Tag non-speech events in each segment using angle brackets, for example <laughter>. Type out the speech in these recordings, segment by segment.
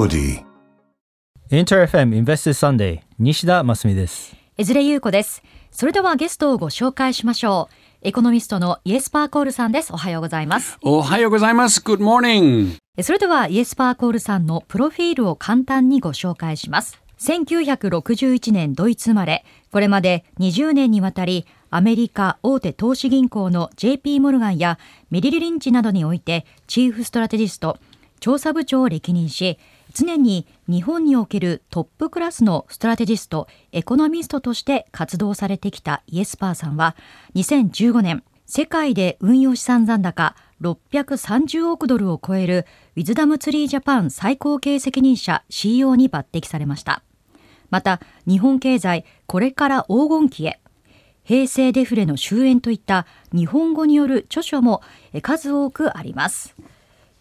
Melody. インター FM Invested Sunday 西田真澄です江連優子です。それではゲストをご紹介しましょう。エコノミストのイエスパーコールさんです。おはようございます。おはようございます。Good morning. えそれではイエスパーコールさんのプロフィールを簡単にご紹介します。1961年ドイツ生まれ、これまで20年にわたりアメリカ大手投資銀行の JP モルガンやメリル・リンチなどにおいてチーフストラテジスト、調査部長を歴任し、常に日本におけるトップクラスのストラテジスト、エコノミストとして活動されてきたイエスパーさんは、2015年、世界で運用資産残高630億ドルを超えるウィズダムツリージャパン最高経営責任者 CEO に抜擢されました。また、日本経済これから黄金期へ、平成デフレの終焉といった日本語による著書も数多くあります。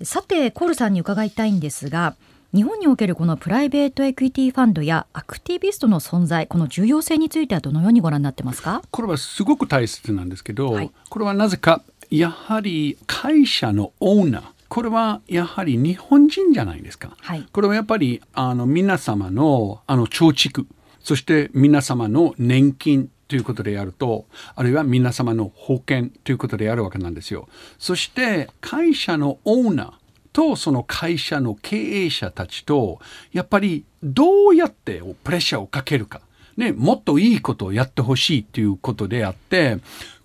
さて、コールさんに伺いたいんですが、日本におけるこのプライベートエクイティファンドやアクティビストの存在、この重要性についてはどのようにご覧になってますか？これはすごく大切なんですけど、はいこれはなぜかやはり会社のオーナーこれはやはり日本人じゃないですか。はいこれはやっぱりあの皆様のあの貯蓄そして皆様の年金ということでやるとあるいは皆様の保険ということでやるわけなんですよ。そして会社のオーナーとその会社の経営者たちとやっぱりどうやってプレッシャーをかけるか、ね、もっといいことをやってほしいということであって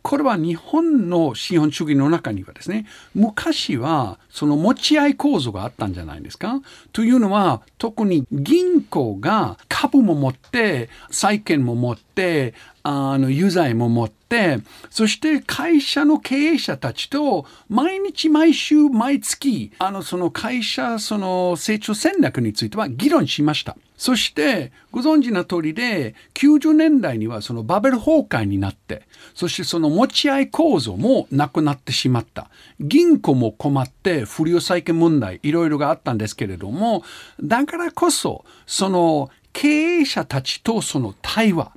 これは日本の資本主義の中にはですね昔はその持ち合い構造があったんじゃないですか。というのは特に銀行が株も持って債券も持ってあの有罪も持ってそして会社の経営者たちと毎日毎週毎月あのその会社その成長戦略については議論しました。そしてご存知の通りで90年代にはそのバベル崩壊になってそしてその持ち合い構造もなくなってしまった銀行も困って不良債権問題いろいろがあったんですけれどもだからこそその経営者たちとその対話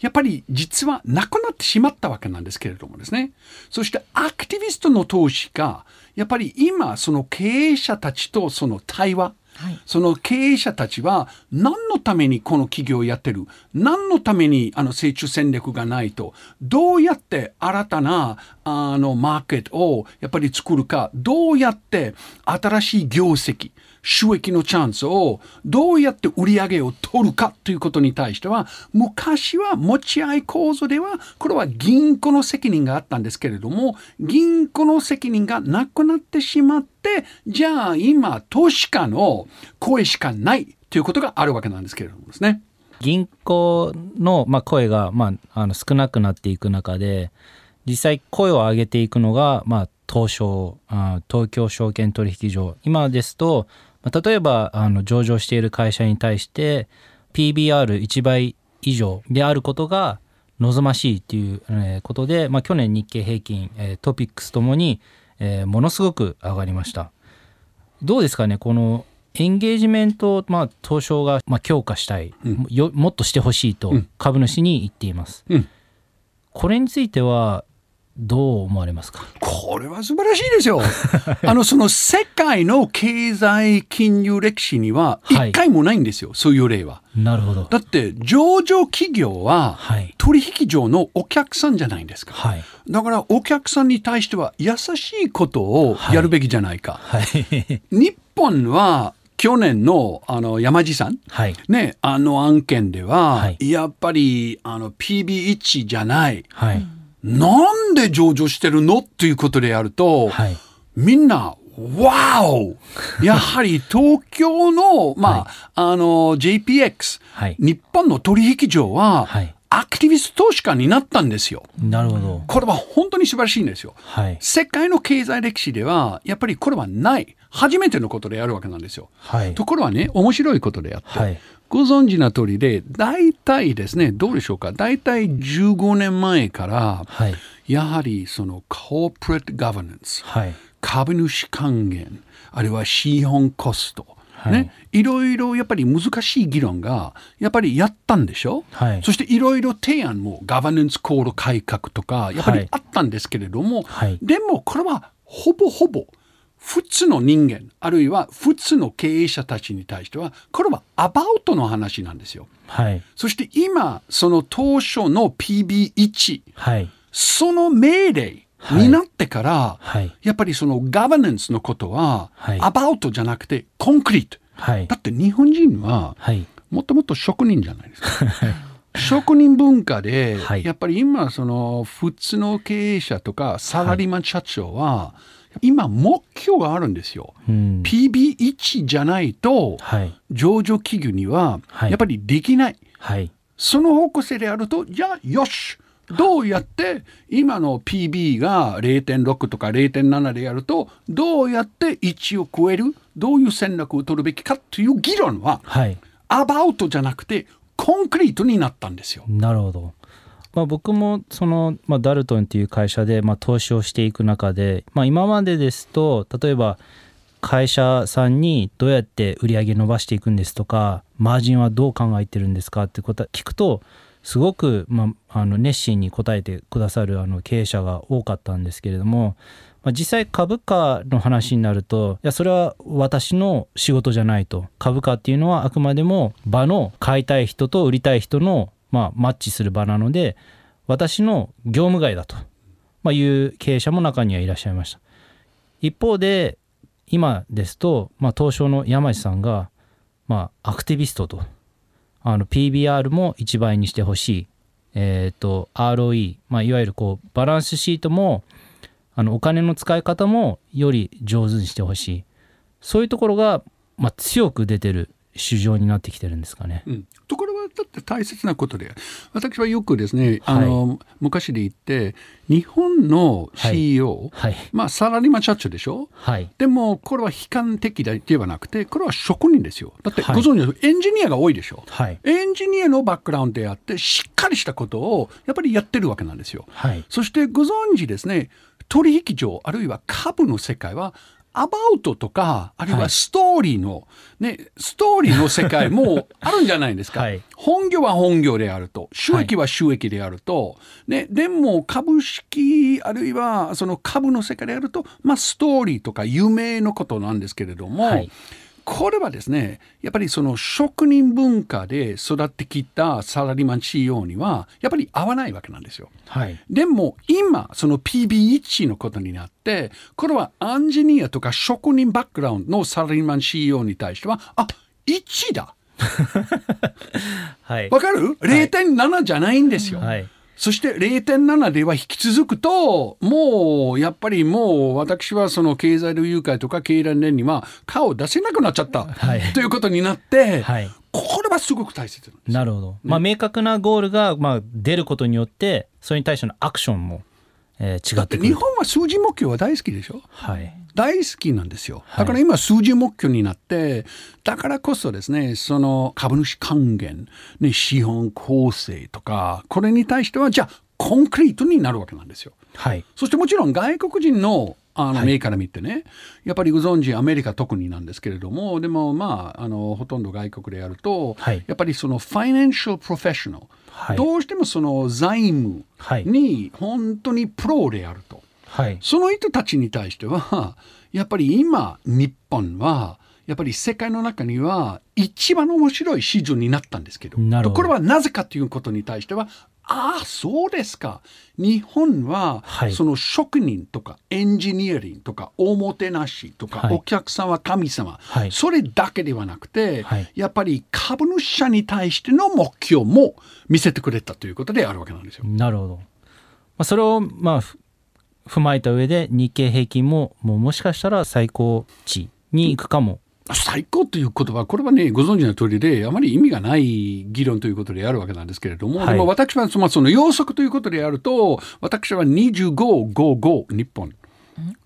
やっぱり実はなくなってしまったわけなんですけれどもですね。そしてアクティビストの投資家、やっぱり今その経営者たちとその対話、はいその経営者たちは何のためにこの企業をやってる何のためにあの成長戦略がないとどうやって新たなあのマーケットをやっぱり作るかどうやって新しい業績収益のチャンスをどうやって売り上げを取るかということに対しては昔は持ち合い構造ではこれは銀行の責任があったんですけれども銀行の責任がなくなってしまってじゃあ今投資家の声しかないということがあるわけなんですけれどもですね。銀行の、ま、声が、まあ、あの少なくなっていく中で実際声を上げていくのが、まあ、東証東京証券取引所今ですと、例えばあの上場している会社に対して PBR1 倍以上であることが望ましいという、えーことで、まあ、去年日経平均、えートピックスともに、えーものすごく上がりました。どうですかねこのエンゲージメントを、まあ、東証が、まあ、強化したい、うん。よもっとしてほしいとうん。株主に言っています、うん。これについてはどう思われますか？これは素晴らしいですよ。<laughs> あの、その世界の経済金融歴史にははい一回もないんですよ、そういう例は。なるほどだって、上場企業ははい取引所のお客さんじゃないですか。はいだから、お客さんに対しては優しいことをやるべきじゃないか。はい <laughs> 日本は去年のあの山地さん、はいね、あの案件では、はいやっぱりあの PB1 じゃない。はいなんで上場してるの？っていうことでやると、はい。みんな、わお！<laughs> やはり東京の、まあ、あの、JPX、はい。日本の取引所は、はい。アクティビスト投資家になったんですよ。なるほど。これは本当に素晴らしいんですよ。はい。世界の経済歴史では、やっぱりこれはない。初めてのことでやるわけなんですよ。はい。ところはね、面白いことであって、はいご存知の通りで、大体ですね、どうでしょうか、大体15年前から、はい。やはりそのコーポレートガバナンス、はい。株主還元、あるいは資本コスト、はい。ね、いろいろやっぱり難しい議論がやっぱりやったんでしょ、はい。そしていろいろ提案もガバナンスコード改革とかやっぱりあったんですけれども、はい。でもこれはほぼほぼ普通の人間あるいは普通の経営者たちに対してはこれはアバウトの話なんですよ。はい。そして今その当初の PB1 はい。その命令になってから、はい。やっぱりそのガバナンスのことは、はいアバウトじゃなくてコンクリート。はいだ。って日本人ははい。もともと職人じゃないですか。<laughs> 職人文化で、はいやっぱり今その普通の経営者とかサラリーマン社長は、今目標があるんですよ。うん。PB1 じゃないとはい。上場企業にははいやっぱりできない。はい。その方向性であると、じゃあよしどうやって今の PB が0.6とか0.7でやるとどうやって1を超えるどういう戦略を取るべきかという議論ははい。アバウトじゃなくてコンクリートになったんですよ。なるほど。まあ、僕もその、まあ、ダルトンっていう会社で、まあ、投資をしていく中で、まあ、今までですと例えば会社さんにどうやって売り上げ伸ばしていくんですとかマージンはどう考えてるんですかってこと聞くとすごく、まあ、あの熱心に答えてくださるあの経営者が多かったんですけれども、まあ、実際株価の話になるといやそれは私の仕事じゃないと。株価っていうのはあくまでも場の買いたい人と売りたい人の、まあ、マッチする場なので私の業務外だと、まあ、いう経営者も中にはいらっしゃいました。一方で今ですと、まあ、東証の山地さんが、まあ、アクティビストとあの PBR も1倍にしてほしい、えー、と ROE、まあ、いわゆるこうバランスシートもあのお金の使い方もより上手にしてほしい。そういうところが、まあ、強く出てる市場になってきてるんですかね。うん、ところはだって大切なことで。私はよくですねあの、昔で言って日本の CEO、はい。まあサラリーマン社長でしょ？はい。でもこれは悲観的ではなくてこれは職人ですよ。だってはい。ご存知のエンジニアが多いでしょ、はい。エンジニアのバックグラウンドであってしっかりしたことをやっぱりやってるわけなんですよ。はい。そしてご存知ですね。取引所あるいは株の世界はアバウトとかあるいははい。ストーリーの、ねストーリーの世界も <laughs> あるんじゃないですか、はい。本業は本業であると収益は収益であると、ね、でも株式あるいはその株の世界であると、まあ、ストーリーとか夢のことなんですけれども、はいこれはですねやっぱりその職人文化で育ってきたサラリーマン CEO にはやっぱり合わないわけなんですよ。はいでも今その PB1 のことになってこれはエンジニアとか職人バックグラウンドのサラリーマン CEO に対してはあ1だ <laughs> はいわかる ?0.7 じゃないんですよ。はいそして0.7では引き続くともうやっぱりもう私はその経済同友会とか経団連には顔を出せなくなっちゃった、はい。ということになって、はい。これはすごく大切なるほど、まあ、明確なゴールが、まあ、出ることによってそれに対してのアクションも、えー違だってくる。と本は数字目標は大好きでしょ？はい大好きなんですよ。はいだから今数字目標になって、だからこそですね、その株主還元、ね、資本構成とか、これに対してはじゃあコンクリートになるわけなんですよ。はいそしてもちろん外国人のあのはい目から見てね、やっぱりご存知アメリカ特になんですけれどもでもまああのほとんど外国でやると、はいやっぱりそのファイナンシャルプロフェッショナル、はいどうしてもその財務はいに本当にプロであると。はい。その人たちに対してはやっぱり今日本はやっぱり世界の中には一番面白い市場になったんですけどなるほど。これはなぜかということに対してはああそうですか。日本ははい。その職人とかエンジニアリングとかおもてなしとか、はい。お客さんは神様、はい。それだけではなくて、はい。やっぱり株主者に対しての目標も見せてくれたということであるわけなんですよ。なるほど、まあ、それをまあふ踏まえた上で日経平均ももうもしかしたら最高値に行くかも、最高という言葉これはねご存知の通りであまり意味がない議論ということであるわけなんですけれども、はい。でも私はそのその要則ということであると私は2555日本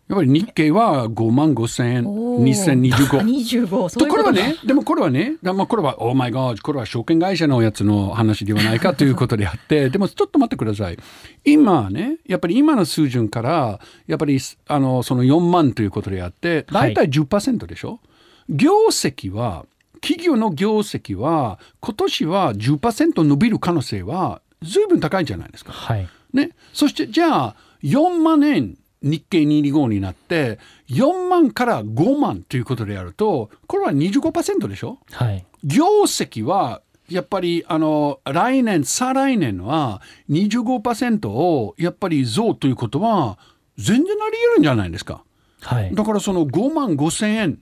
やっぱり日経は5万5千おー。2025 25そうとこれはねでもこれはねだまあこれは「オーマイガーこれは証券会社のやつの話ではないかということであって <laughs> でもちょっと待ってください。今ねやっぱり今の水準からやっぱりあのその4万ということであって大体10%でしょ、業績は企業の業績は今年は10%伸びる可能性は随分高いんじゃないですか。はい。ね、そしてじゃあ4万円日経225になって4万から5万ということでやるとこれは25%でしょ？はい。業績はやっぱりあの来年再来年は25%をやっぱり増ということは全然あり得るんじゃないですか。はい。だからその5万5千円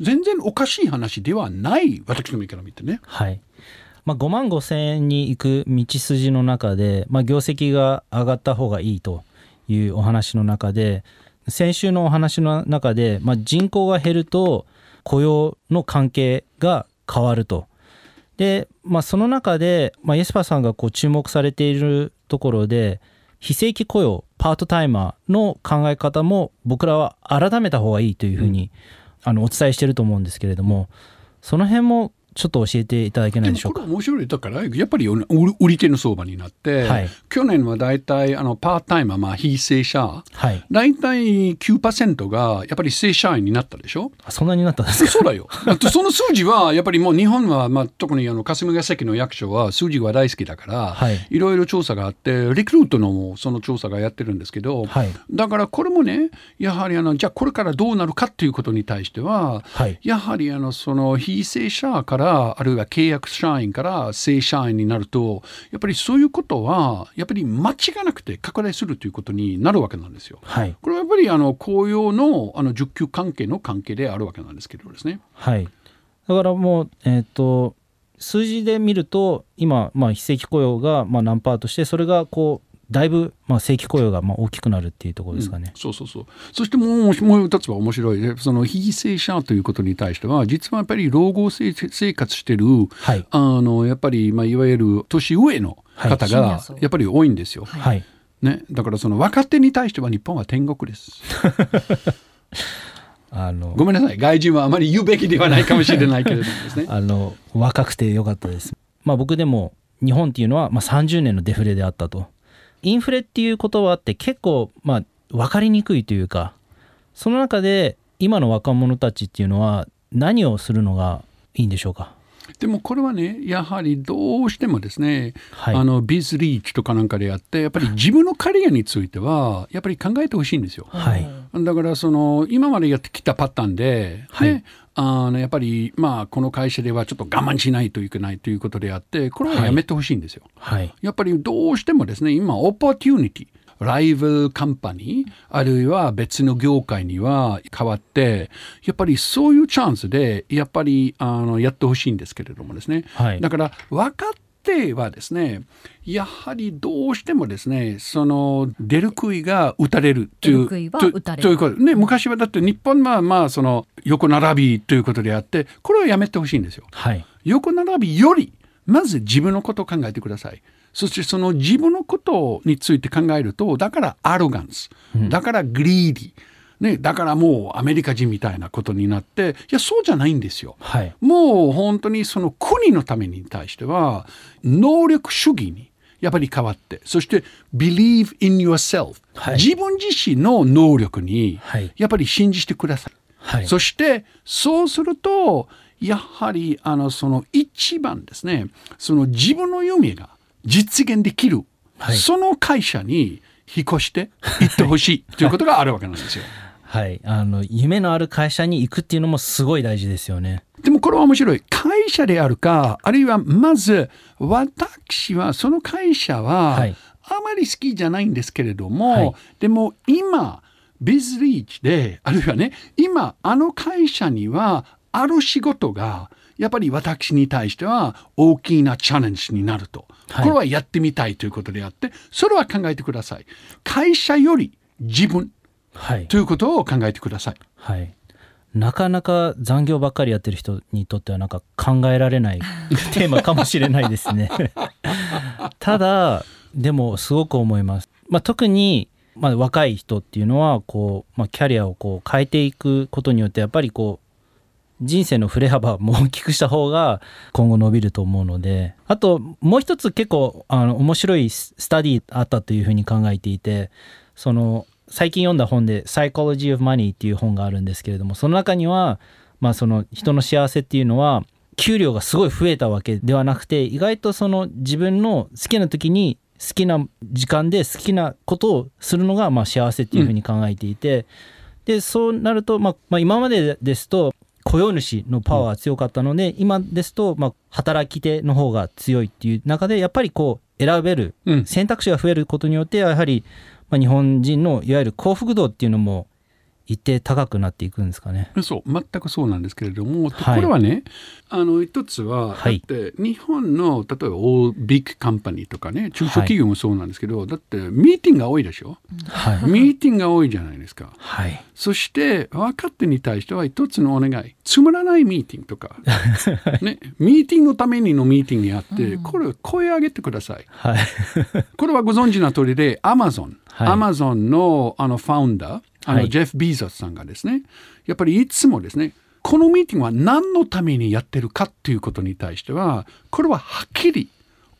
全然おかしい話ではない私の目から見てね。はい。まあ、5万5千円に行く道筋の中で、まあ、業績が上がった方がいいというお話の中で先週のお話の中で、まあ、人口が減ると雇用の関係が変わると。で、まあ、その中で、まあ、エスパーさんがこう注目されているところで非正規雇用パートタイマーの考え方も僕らは改めた方がいいというふうに、あのお伝えしてると思うんですけれどもその辺もちょっと教えていただけないでしょうか？これ。面白い。だからやっぱり売り手の相場になって、はい。去年はだいたいあのパートタイマー、まあ、非正社。はい、だいたい9%がやっぱり正社員になったでしょ？あそんなになったんですか？そうだよ。だその数字はやっぱりもう日本は、まあ、特にあの霞が関の役所は数字が大好きだから、はい。いろいろ調査があってリクルートのその調査がやってるんですけど、はい。だからこれもねやはりあのじゃあこれからどうなるかっていうことに対しては、はい。やはりあのその非正社からあるいは契約社員から正社員になるとやっぱりそういうことはやっぱり間違いなくて拡大するということになるわけなんですよ。はいこれはやっぱりあの雇用のあの受給関係の関係であるわけなんですけどですね。はいだからもうえっ、と数字で見ると今、まあ、非正規雇用がまあ何パーとしてそれがこうだいぶまあ正規雇用がまあ大きくなるっていうところですかね。そうそうそう。そしてもうもう一つは面白いでその非正社ということに対しては実はやっぱり老後生生活してる、はいあのやっぱり、まあ、いわゆる年上の方が層やっぱり多いんですよ。はいね、だからその若手に対しては日本は天国です。<laughs> あのごめんなさい外人はあまり言うべきではないかもしれないけれどもですね。<laughs> あの若くてよかったです。まあ僕でも日本っていうのはまあ30年のデフレであったと。インフレっていう言葉って結構まあ分かりにくいというかその中で今の若者たちっていうのは何をするのがいいんでしょうか？でもこれはねやはりどうしてもですね、はい。あのビズリーチとかなんかでやってやっぱり自分のキャリアについてはやっぱり考えてほしいんですよ。はい。だからその今までやってきたパターンで、はい。ねあのやっぱりまあこの会社ではちょっと我慢しないといけないということであってこれはやめてほしいんですよ。はい。やっぱりどうしてもですね今 opportunity ライバル company あるいは別の業界には変わってやっぱりそういうチャンスでやっぱりあのやってほしいんですけれどもですね、はい。だから分かってはですねやはりどうしてもですねその出る杭が打たれるというと打たれるということ。ね昔はだって日本はまあその横並びということであってこれはやめてほしいんですよ。はい。横並びよりまず自分のことを考えてくださいそしてその自分のことについて考えるとだからアロガンス。だからグリーディね、だからもうアメリカ人みたいなことになっていやそうじゃないんですよ。はい。もう本当にその国のために対しては能力主義にやっぱり変わってそして believe in yourself、はい。自分自身の能力にはい。やっぱり信じてください。はい。そしてそうするとやはりあのその一番ですねその自分の夢が実現できる、はい。その会社に引っ越して行ってほしいということがあるわけなんですよ。はい。あの夢のある会社に行くっていうのもすごい大事ですよね。でもこれは面白い。会社であるかあるいはまず私はその会社ははい。あまり好きじゃないんですけれども、はい。でも今ビズリーチであるいはね今あの会社にはある仕事がやっぱり私に対しては大きなチャレンジになると、はい。これはやってみたいということであってそれは考えてください。会社より自分はい。ということを考えてください。はい。なかなか残業ばっかりやってる人にとってはなんか考えられない <laughs> テーマかもしれないですね。ただでもすごく思います、まあ、特に、まあ、若い人っていうのはこう、まあ、キャリアをこう変えていくことによってやっぱりこう人生の振れ幅も大きくした方が今後伸びると思うのであともう一つ結構あの面白いスタディあったというふうに考えていてその最近読んだ本で「Psychology of Money」っていう本があるんですけれどもその中には、まあ、その人の幸せっていうのは給料がすごい増えたわけではなくて意外とその自分の好きな時に好きな時間で好きなことをするのがまあ幸せっていうふうに考えていて、でそうなると、まあまあ、今までですと雇用主のパワーが強かったので、今ですとまあ働き手の方が強いっていう中でやっぱりこう選べるうん選択肢が増えることによってやはりまあ日本人のいわゆる幸福度っていうのも一定高くなっていくんですかね。そう全くそうなんですけれども、はい。これはねあの一つは、はい。だって日本の例えば大ビッグカンパニーとかね中小企業もそうなんですけど、だってミーティングが多いでしょ、はい、ミーティングが多いじゃないですか。はい、そして若手に対しては一つのお願い。つまらないミーティングとか、<laughs> ね、ミーティングのためにのミーティングにあって、これ声上げてください。はい、<laughs> これはご存知の通りで、アマゾン、はい。アマゾンのあのファウンダー、あのはいジェフ・ビーゾスさんがですね、やっぱりいつもですね、このミーティングは何のためにやってるかっていうことに対しては、これははっきり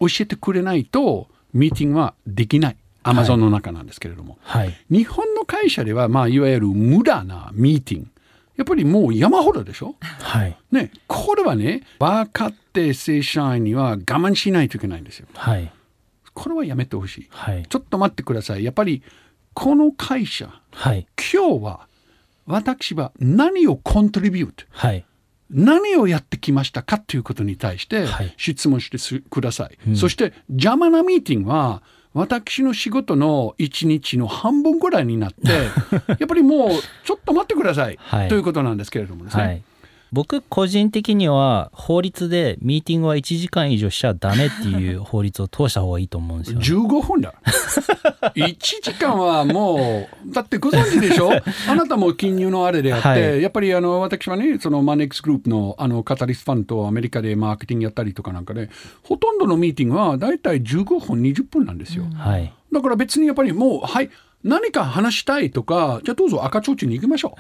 教えてくれないと、ミーティングはできない。アマゾンの中なんですけれども。はい、日本の会社では、まあ、いわゆる無駄なミーティング。やっぱりもう山ほどでしょ？はい、ね、これはね、分かって正社員には我慢しないといけないんですよ。はい、これはやめてほしい。はい、ちょっと待ってください。やっぱりこの会社、はい、今日は私は何をコントリビュート、はい、何をやってきましたかということに対してはい。質問してすください。そして邪魔なミーティングは私の仕事の一日の半分ぐらいになって、<laughs> やっぱりもうちょっと待ってください、はい。ということなんですけれどもですね。はい。僕個人的には法律でミーティングは1時間以上しちゃダメっていう法律を通した方がいいと思うんですよ、ね。15分だ。<laughs> 1時間はもう、だってご存知でしょ？あなたも金融のあれであって、はいやっぱりあの私はね、そのマネックスグループのあのカタリスファンとアメリカでマーケティングやったりとかなんかで、ほとんどのミーティングはだいたい15分、20分なんですよ。はい。だから別にやっぱりもう、はい、何か話したいとか、じゃあどうぞ赤ちょうちんに行きましょ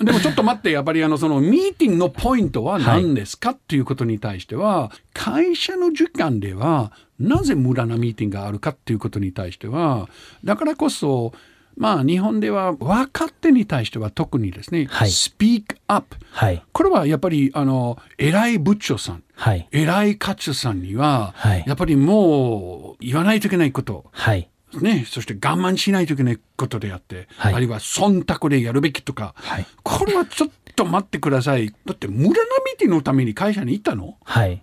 う。<laughs> でもちょっと待って、やっぱりあのそのミーティングのポイントは何ですかっていうことに対しては、会社の時間ではなぜ無駄なミーティングがあるかっていうことに対しては、だからこそ、まあ日本では若手に対しては特にですね、はいスピークアップ。はい。これはやっぱりあの偉い部長さん、はい。偉い課長さんには、はいやっぱりもう言わないといけないこと、はい。ね、そして我慢しないといけないことであって、はいあるいは忖度でやるべきとか、はいこれはちょっと待ってください。だって無駄なミのために会社に行ったの？はい。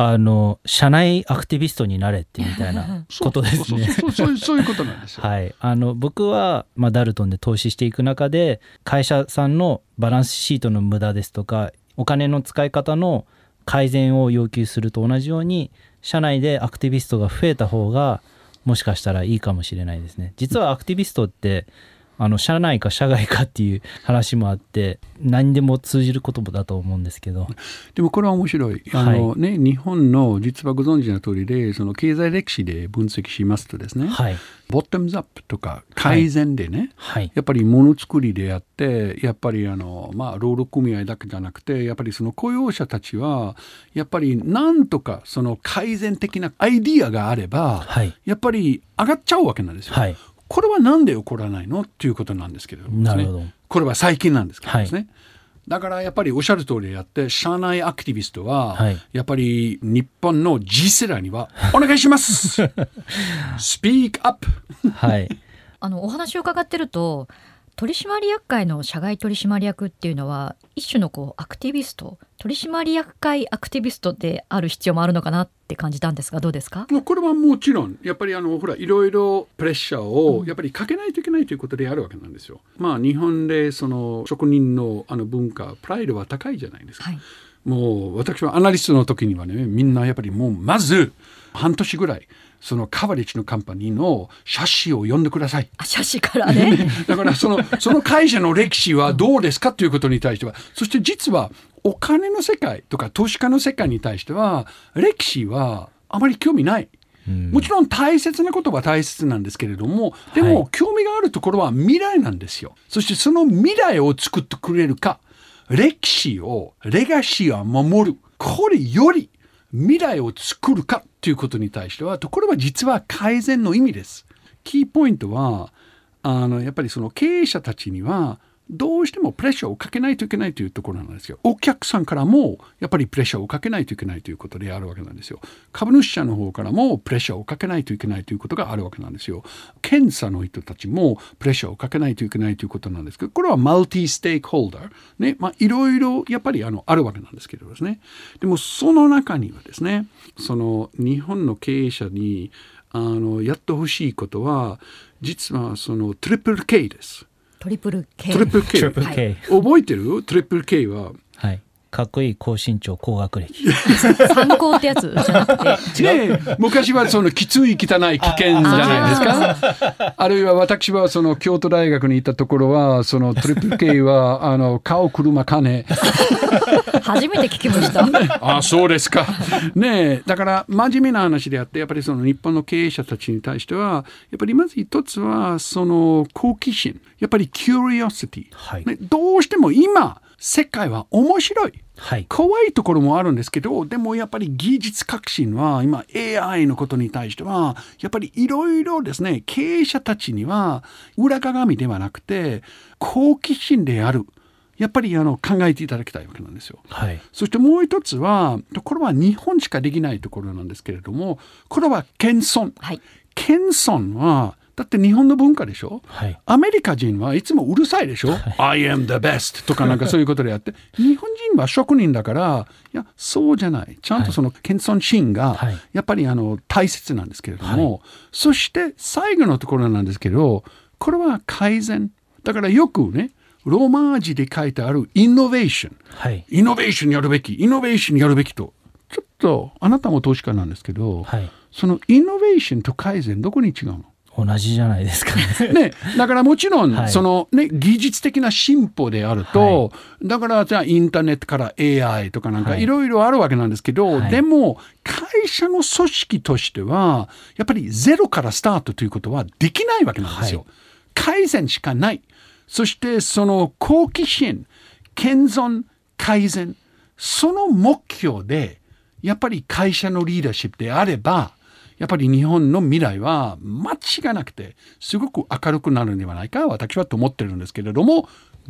あの、社内アクティビストになれってみたいな <laughs> ことですそうね。そういうことなんですよ。<laughs> はい、あの僕は、まあ、ダルトンで投資していく中で会社さんのバランスシートの無駄ですとかお金の使い方の改善を要求すると同じように社内でアクティビストが増えた方がもしかしたらいいかもしれないですね。実はアクティビストってあの社内か社外かっていう話もあって何でも通じる言葉だと思うんですけど。でもこれは面白い。あの、ね、日本の実はご存知の通りで、その経済歴史で分析しますとですね、はい。ボトムズアップとか改善でね、はい。やっぱりものづくりであってやっぱりあの、まあ、労働組合だけじゃなくてやっぱりその雇用者たちはやっぱりなんとかその改善的なアイディアがあれば、はい。やっぱり上がっちゃうわけなんですよ。はいこれはなんで起こらないの？っていうことなんですけれど。ねなるほど。これは最近なんですけどですね。だからやっぱりおっしゃる通りであって社内アクティビストは、はい。やっぱり日本の G 世代にはお願いします。スピークアップはい。あのお話を伺ってると取締役会の社外取締役っていうのは一種のこうアクティビスト取締役会アクティビストである必要もあるのかなって感じたんですがどうですか？これはもちろんやっぱりあのほらいろいろプレッシャーをやっぱりかけないといけないということであるわけなんですよ。まあ日本でその職人のあの文化プライドは高いじゃないですか。はいもう私はアナリストの時にはねみんなやっぱりもうまず半年ぐらいそのカバレッジのカンパニーの写真を読んでください。あ写真からね <laughs> だからそのその会社の歴史はどうですかということに対してはそして実はお金の世界とか投資家の世界に対しては歴史はあまり興味ない。うんもちろん大切なことは大切なんですけれどもでもはい興味があるところは未来なんですよ。そしてその未来を作ってくれるか歴史をレガシーを守るこれより未来を作るかということに対してはところは実は改善の意味です。キーポイントはあのやっぱりその経営者たちにはどうしてもプレッシャーをかけないといけないというところなんですよ。お客さんからもやっぱりプレッシャーをかけないといけないということであるわけなんですよ。株主者の方からもプレッシャーをかけないといけないということがあるわけなんですよ。検査の人たちもプレッシャーをかけないといけないということなんですけど、これはマルティステークホルダー。ね、まあいろいろやっぱりあのあるわけなんですけどですね。でもその中にはですね、その日本の経営者にあのやってほしいことは、実はそのトリプル K です。トリプル K トリプル K。覚えてる？トリプル K は。はい。かっこいい高身長高学歴。<laughs> 参考ってやつじゃなくて <laughs> ねえ昔はそのきつい汚い危険じゃないですか？あるいは私はその京都大学にいたところはそのトリプル K は <laughs> あの顔車金。初めて聞きましたあそうですか。ねえだから真面目な話であってやっぱりその日本の経営者たちに対してはやっぱりまず一つはその好奇心やっぱり curiosity、はいね、どうしても今世界は面白い。はい。怖いところもあるんですけどでもやっぱり技術革新は今 AI のことに対してはやっぱりいろいろですね経営者たちには裏鏡ではなくて好奇心であるやっぱりあの考えていただきたいわけなんですよ。はい。そしてもう一つはこれは日本しかできないところなんですけれどもこれは謙遜。はい謙遜はだって日本の文化でしょ？はい。アメリカ人はいつもうるさいでしょ ?I am the best とかなんかそういうことでやって、日本人は職人だから、いや、そうじゃない。ちゃんとその謙遜心がはい、やっぱりあの大切なんですけれども、そして最後のところなんですけど、これは改善。だからよくね、ローマ字で書いてあるイノベーション。はい。イノベーションやるべき、イノベーションやるべきと。ちょっと、あなたも投資家なんですけど、はい。そのイノベーションと改善、どこに違うの？同じじゃないですかね。<laughs> ね、だからもちろん、はいそのね、技術的な進歩であると、だからじゃあインターネットから AI とかなんかはいいろいろあるわけなんですけど、はいでも会社の組織としてはやっぱりゼロからスタートということはできないわけなんですよ。はい改善しかない。そしてその好奇心、謙遜、改善、その目標でやっぱり会社のリーダーシップであれば、やっぱり日本の未来は間違いなくてすごく明るくなるんではないか私はと思ってるんですけれども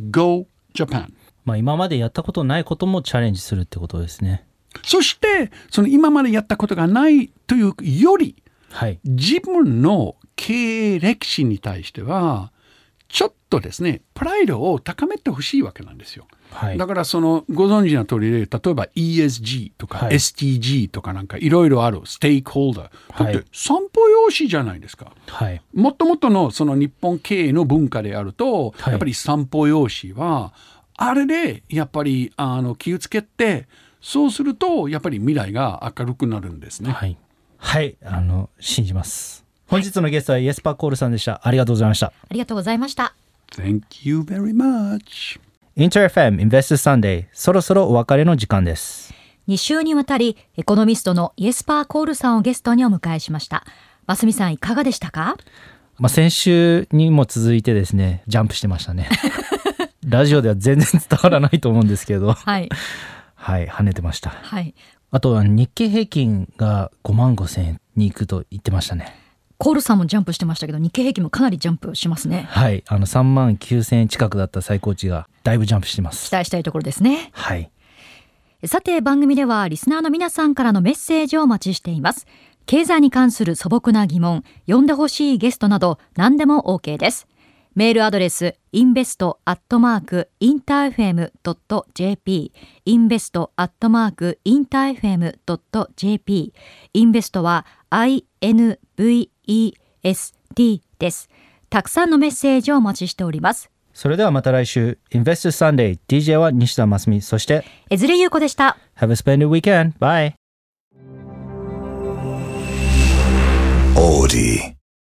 Go Japan まあ今までやったことないこともチャレンジするってことですね。そしてその今までやったことがないというよりはい。自分の経営歴史に対してはちょっとですねプライドを高めてほしいわけなんですよ。はい。だからそのご存知の通りで例えば ESG とかはい STG とかなんかいろいろあるステークホルダーはいだって散歩用紙じゃないですか。はい。もともとのその日本経営の文化であると、はいやっぱり散歩用紙はあれでやっぱりあの気をつけてそうするとやっぱり未来が明るくなるんですね。はい。はい。あの、信じます。本日のゲストはイエスパーコールさんでした。ありがとうございました。ありがとうございました。Thank you very much. インター FM Invest Sunday そろそろお別れの時間です。2週にわたりエコノミストのイエスパー・コールさんをゲストにお迎えしました。ますみさんいかがでしたか？まあ、先週にも続いてですね、ジャンプしてましたね。<laughs> ラジオでは全然伝わらないと思うんですけど、はい。はい、跳ねてました。はい。あとは日経平均が5万5千円に行くと言ってましたね。コールさんもジャンプしてましたけど日経平均もかなりジャンプしますね。はい、あの3万9千円近くだった最高値がだいぶジャンプしてま期す。待したいところですね。はい。さて番組ではリスナーの皆さんからのメッセージをお待ちしています。経済に関する素朴な疑問、呼んでほしいゲストなど何でも OK です。メールアドレス invest.interfm.jp invest.interfm.jp インベストは INVEST です。たくさんのメッセージをお待ちしております。それではまた来週、Investor Sunday DJ は西田真澄、そして江連優子でした。Have a splendid weekend. Bye. Audi.